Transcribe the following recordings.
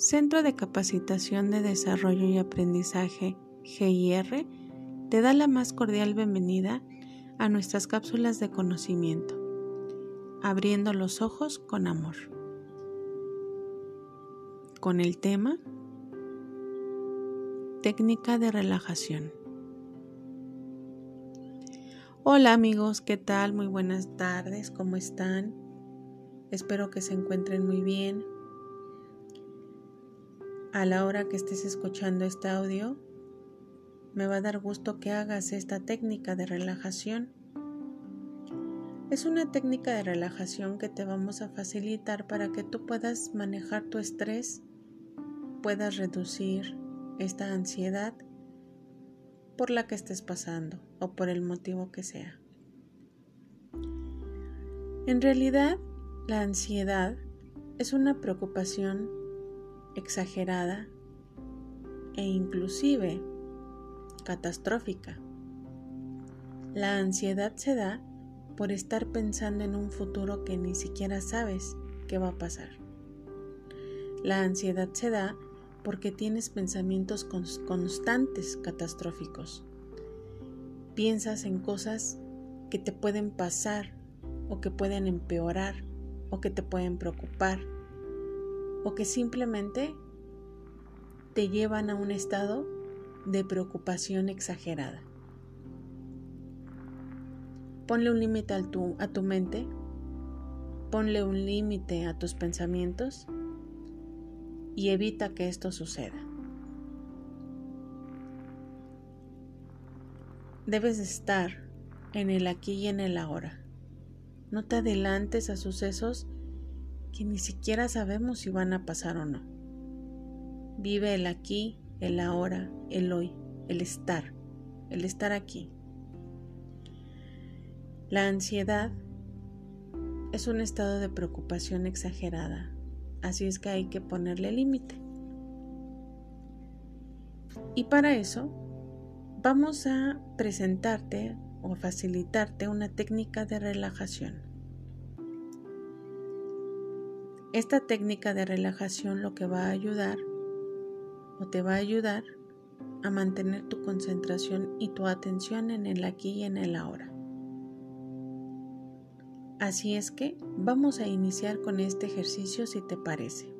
Centro de Capacitación de Desarrollo y Aprendizaje GIR te da la más cordial bienvenida a nuestras cápsulas de conocimiento, abriendo los ojos con amor. Con el tema Técnica de relajación. Hola amigos, ¿qué tal? Muy buenas tardes, ¿cómo están? Espero que se encuentren muy bien. A la hora que estés escuchando este audio, me va a dar gusto que hagas esta técnica de relajación. Es una técnica de relajación que te vamos a facilitar para que tú puedas manejar tu estrés, puedas reducir esta ansiedad por la que estés pasando o por el motivo que sea. En realidad, la ansiedad es una preocupación exagerada e inclusive catastrófica. La ansiedad se da por estar pensando en un futuro que ni siquiera sabes qué va a pasar. La ansiedad se da porque tienes pensamientos constantes catastróficos. Piensas en cosas que te pueden pasar o que pueden empeorar o que te pueden preocupar o que simplemente te llevan a un estado de preocupación exagerada. Ponle un límite a tu, a tu mente, ponle un límite a tus pensamientos y evita que esto suceda. Debes estar en el aquí y en el ahora. No te adelantes a sucesos que ni siquiera sabemos si van a pasar o no. Vive el aquí el ahora, el hoy, el estar, el estar aquí. La ansiedad es un estado de preocupación exagerada, así es que hay que ponerle límite. Y para eso vamos a presentarte o facilitarte una técnica de relajación. Esta técnica de relajación lo que va a ayudar o te va a ayudar a mantener tu concentración y tu atención en el aquí y en el ahora. Así es que vamos a iniciar con este ejercicio si te parece.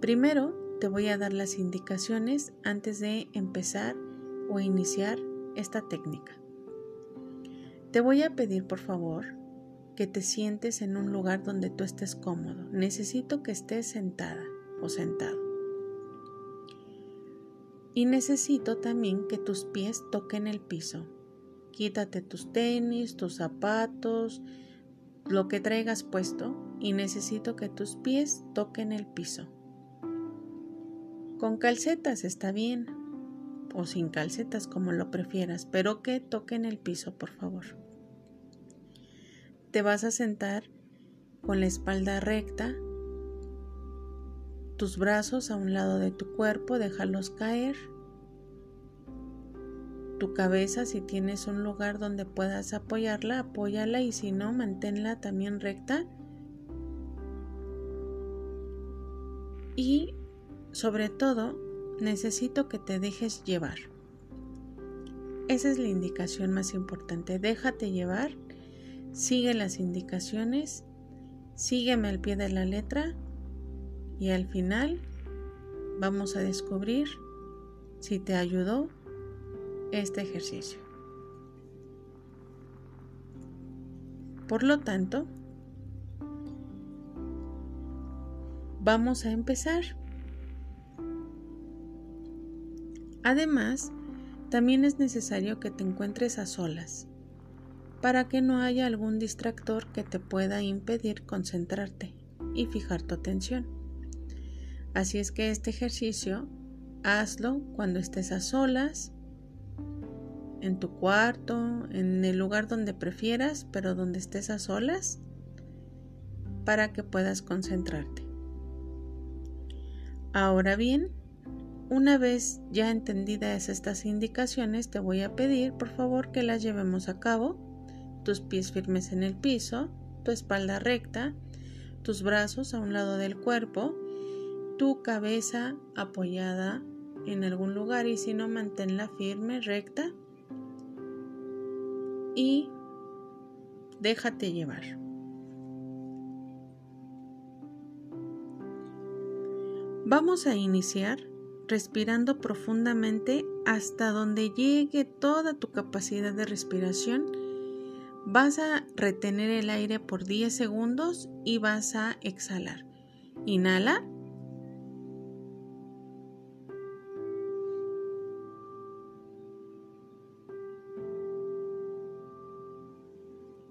Primero te voy a dar las indicaciones antes de empezar o iniciar esta técnica. Te voy a pedir por favor que te sientes en un lugar donde tú estés cómodo. Necesito que estés sentada o sentado. Y necesito también que tus pies toquen el piso. Quítate tus tenis, tus zapatos, lo que traigas puesto y necesito que tus pies toquen el piso. Con calcetas está bien o sin calcetas como lo prefieras, pero que toquen el piso, por favor. Te vas a sentar con la espalda recta, tus brazos a un lado de tu cuerpo, déjalos caer. Tu cabeza, si tienes un lugar donde puedas apoyarla, apóyala y si no, manténla también recta. Y sobre todo, necesito que te dejes llevar. Esa es la indicación más importante. Déjate llevar, sigue las indicaciones, sígueme al pie de la letra y al final vamos a descubrir si te ayudó este ejercicio. Por lo tanto, vamos a empezar. Además, también es necesario que te encuentres a solas para que no haya algún distractor que te pueda impedir concentrarte y fijar tu atención. Así es que este ejercicio hazlo cuando estés a solas, en tu cuarto, en el lugar donde prefieras, pero donde estés a solas, para que puedas concentrarte. Ahora bien, una vez ya entendidas estas indicaciones, te voy a pedir por favor que las llevemos a cabo. Tus pies firmes en el piso, tu espalda recta, tus brazos a un lado del cuerpo tu cabeza apoyada en algún lugar y si no manténla firme, recta y déjate llevar. Vamos a iniciar respirando profundamente hasta donde llegue toda tu capacidad de respiración. Vas a retener el aire por 10 segundos y vas a exhalar. Inhala.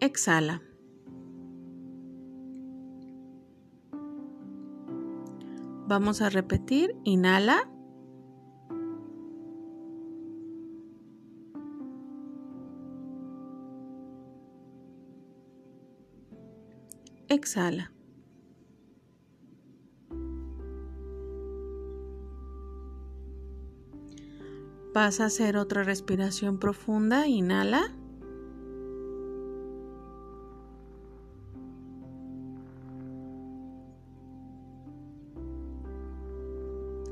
Exhala. Vamos a repetir. Inhala. Exhala. Vas a hacer otra respiración profunda. Inhala.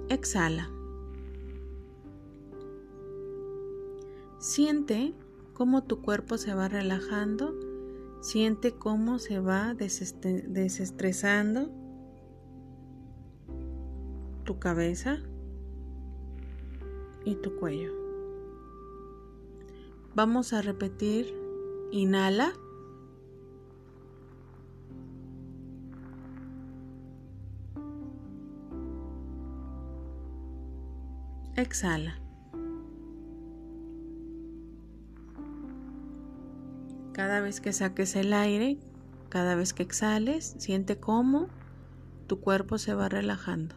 Exhala. Siente cómo tu cuerpo se va relajando. Siente cómo se va desestresando tu cabeza y tu cuello. Vamos a repetir. Inhala. Exhala. Cada vez que saques el aire, cada vez que exhales, siente cómo tu cuerpo se va relajando.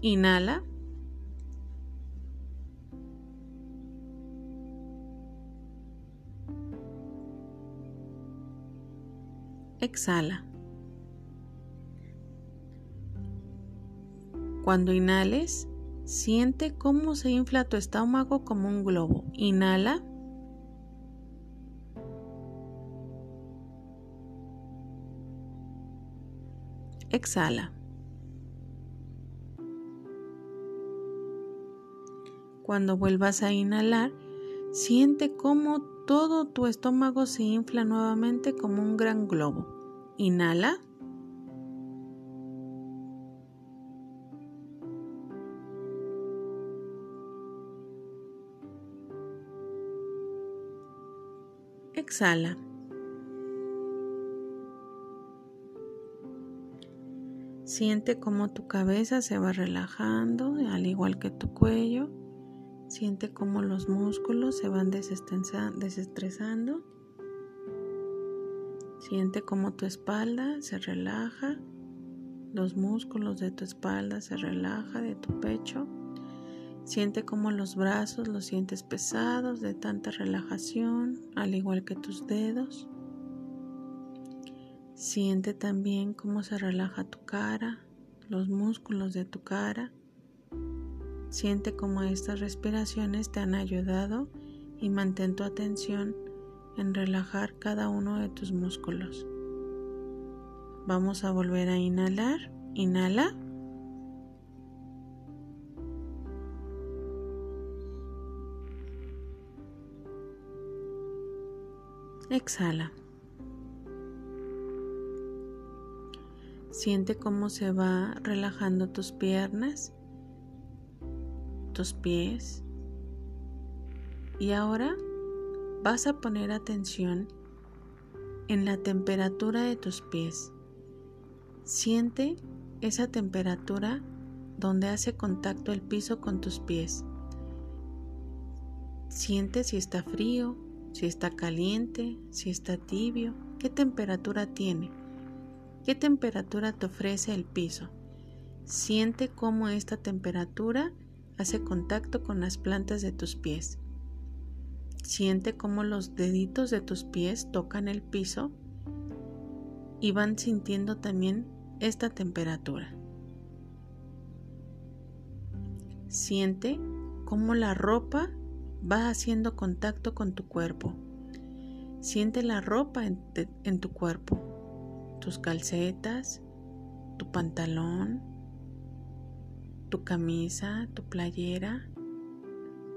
Inhala. Exhala. Cuando inhales, Siente cómo se infla tu estómago como un globo. Inhala. Exhala. Cuando vuelvas a inhalar, siente cómo todo tu estómago se infla nuevamente como un gran globo. Inhala. exhala. Siente cómo tu cabeza se va relajando, al igual que tu cuello. Siente cómo los músculos se van desestresando. Siente cómo tu espalda se relaja, los músculos de tu espalda se relaja de tu pecho. Siente como los brazos los sientes pesados de tanta relajación, al igual que tus dedos. Siente también cómo se relaja tu cara, los músculos de tu cara. Siente cómo estas respiraciones te han ayudado y mantén tu atención en relajar cada uno de tus músculos. Vamos a volver a inhalar. Inhala. Exhala. Siente cómo se va relajando tus piernas, tus pies. Y ahora vas a poner atención en la temperatura de tus pies. Siente esa temperatura donde hace contacto el piso con tus pies. Siente si está frío si está caliente, si está tibio, qué temperatura tiene, qué temperatura te ofrece el piso. Siente cómo esta temperatura hace contacto con las plantas de tus pies. Siente cómo los deditos de tus pies tocan el piso y van sintiendo también esta temperatura. Siente cómo la ropa va haciendo contacto con tu cuerpo. Siente la ropa en, tu cuerpo, tus calcetas, tu pantalón, tu camisa, tu playera.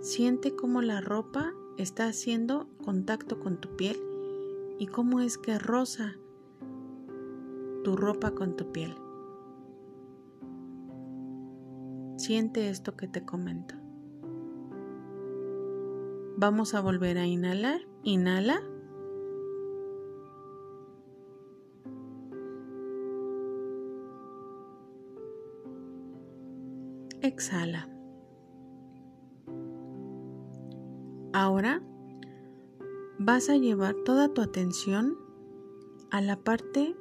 Siente cómo la ropa está haciendo contacto con tu piel y cómo es que rosa tu ropa con tu piel. Siente esto que te comento. Vamos a volver a inhalar. Inhala. Exhala. Ahora vas a llevar toda tu atención a la parte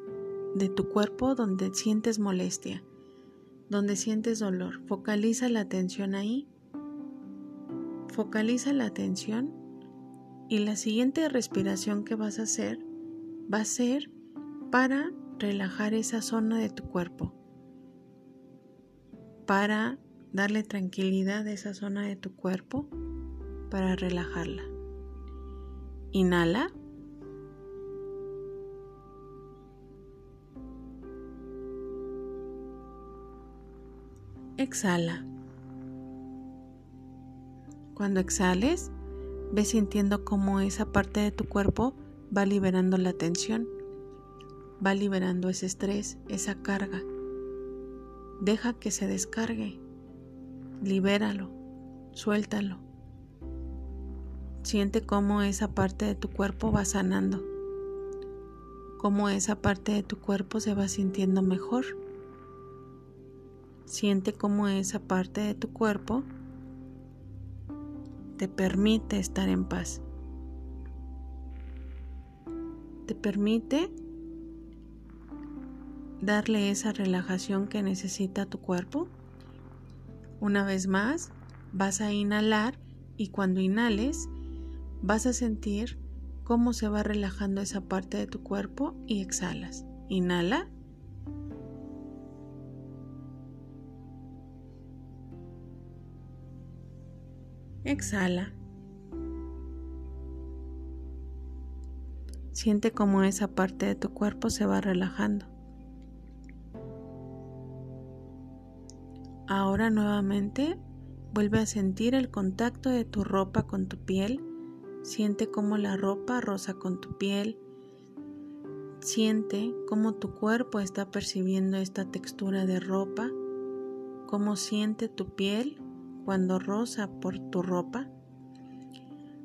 de tu cuerpo donde sientes molestia, donde sientes dolor. Focaliza la atención ahí. Focaliza la atención y la siguiente respiración que vas a hacer va a ser para relajar esa zona de tu cuerpo, para darle tranquilidad a esa zona de tu cuerpo, para relajarla. Inhala. Exhala. Cuando exhales, ve sintiendo cómo esa parte de tu cuerpo va liberando la tensión, va liberando ese estrés, esa carga. Deja que se descargue, libéralo, suéltalo. Siente cómo esa parte de tu cuerpo va sanando, cómo esa parte de tu cuerpo se va sintiendo mejor. Siente cómo esa parte de tu cuerpo te permite estar en paz. Te permite darle esa relajación que necesita tu cuerpo. Una vez más, vas a inhalar y cuando inhales, vas a sentir cómo se va relajando esa parte de tu cuerpo y exhalas. Inhala. Exhala. Siente cómo esa parte de tu cuerpo se va relajando. Ahora nuevamente vuelve a sentir el contacto de tu ropa con tu piel. Siente cómo la ropa roza con tu piel. Siente cómo tu cuerpo está percibiendo esta textura de ropa. Cómo siente tu piel cuando roza por tu ropa.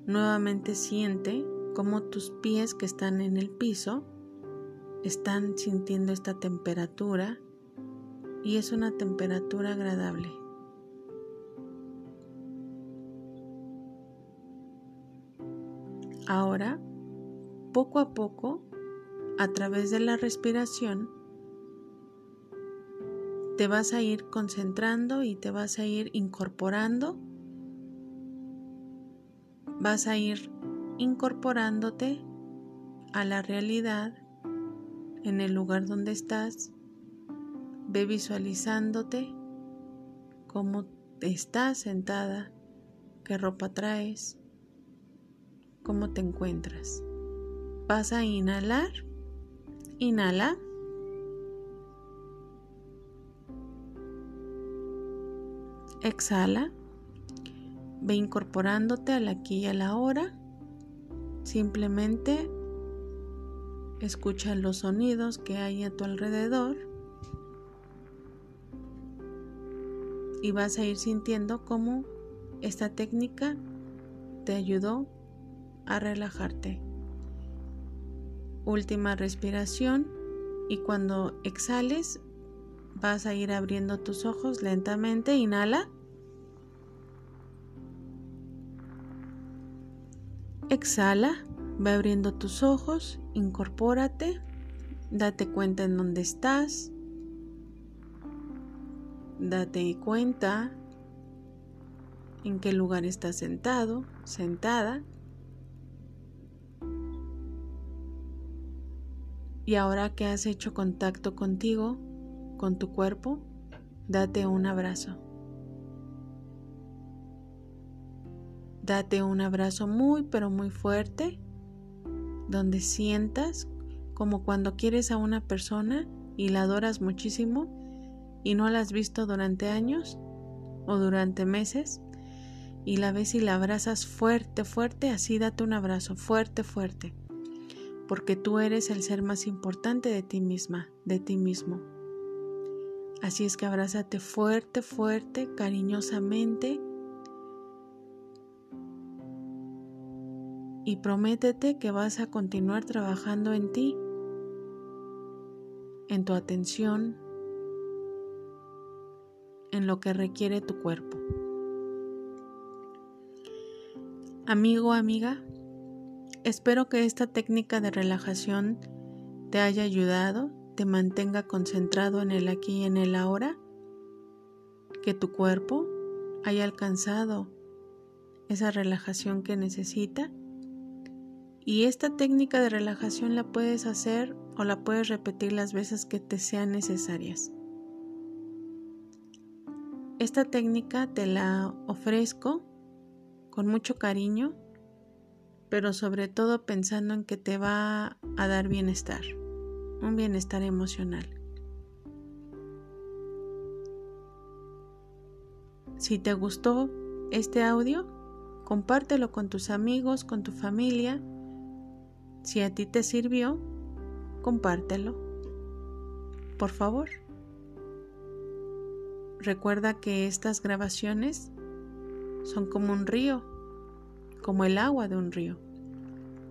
Nuevamente siente cómo tus pies que están en el piso están sintiendo esta temperatura y es una temperatura agradable. Ahora, poco a poco, a través de la respiración, te vas a ir concentrando y te vas a ir incorporando. Vas a ir incorporándote a la realidad en el lugar donde estás. Ve visualizándote cómo estás sentada, qué ropa traes, cómo te encuentras. Vas a inhalar. Inhala. Exhala. Ve incorporándote al aquí y a la hora. Simplemente escucha los sonidos que hay a tu alrededor. Y vas a ir sintiendo cómo esta técnica te ayudó a relajarte. Última respiración y cuando exhales Vas a ir abriendo tus ojos lentamente. Inhala. Exhala. Ve abriendo tus ojos. Incorpórate. Date cuenta en dónde estás. Date cuenta en qué lugar estás sentado, sentada. Y ahora que has hecho contacto contigo, con tu cuerpo, date un abrazo. Date un abrazo muy pero muy fuerte, donde sientas como cuando quieres a una persona y la adoras muchísimo y no la has visto durante años, o durante meses y la ves y la abrazas fuerte, fuerte, así date un abrazo fuerte, fuerte, porque tú eres el ser más importante de ti misma, de ti mismo. Así es que abrázate fuerte, fuerte, cariñosamente y prométete que vas a continuar trabajando en ti, en tu atención, en lo que requiere tu cuerpo. Amigo, amiga, espero que esta técnica de relajación te haya ayudado, te mantenga concentrado en el aquí y en el ahora, que tu cuerpo haya alcanzado esa relajación que necesita. Y esta técnica de relajación la puedes hacer o la puedes repetir las veces que te sean necesarias. Esta técnica te la ofrezco con mucho cariño, pero sobre todo pensando en que te va a dar bienestar, un bienestar emocional. Si te gustó este audio, compártelo con tus amigos, con tu familia. Si a ti te sirvió, compártelo. Por favor. Recuerda que estas grabaciones son como un río, como el agua de un río.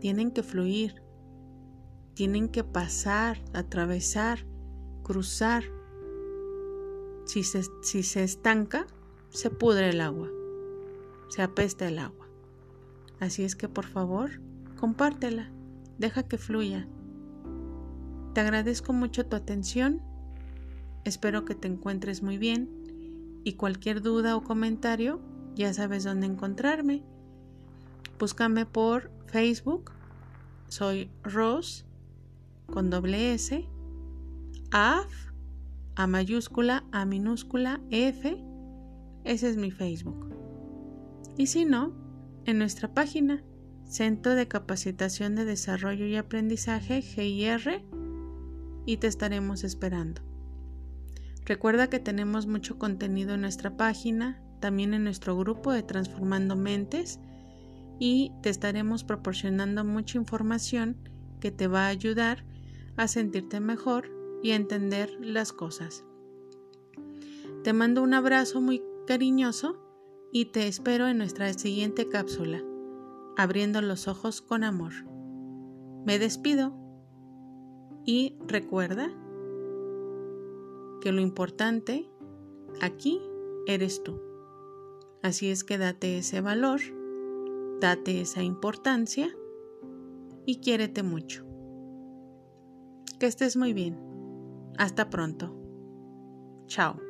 Tienen que fluir, tienen que pasar, atravesar, cruzar. Si se, si se estanca, se pudre el agua, se apesta el agua. Así es que por favor, compártela, deja que fluya. Te agradezco mucho tu atención, espero que te encuentres muy bien y cualquier duda o comentario ya sabes dónde encontrarme. Búscame por Facebook. Soy Ros con doble S. AF, A mayúscula, A minúscula, F. Ese es mi Facebook. Y si no, en nuestra página, Centro de Capacitación de Desarrollo y Aprendizaje, GIR, y te estaremos esperando. Recuerda que tenemos mucho contenido en nuestra página, también en nuestro grupo de Transformando Mentes y te estaremos proporcionando mucha información que te va a ayudar a sentirte mejor y a entender las cosas. Te mando un abrazo muy cariñoso y te espero en nuestra siguiente cápsula, abriendo los ojos con amor. Me despido y recuerda que lo importante aquí eres tú. Así es que date ese valor, date esa importancia y quiérete mucho. Que estés muy bien. Hasta pronto. Chao.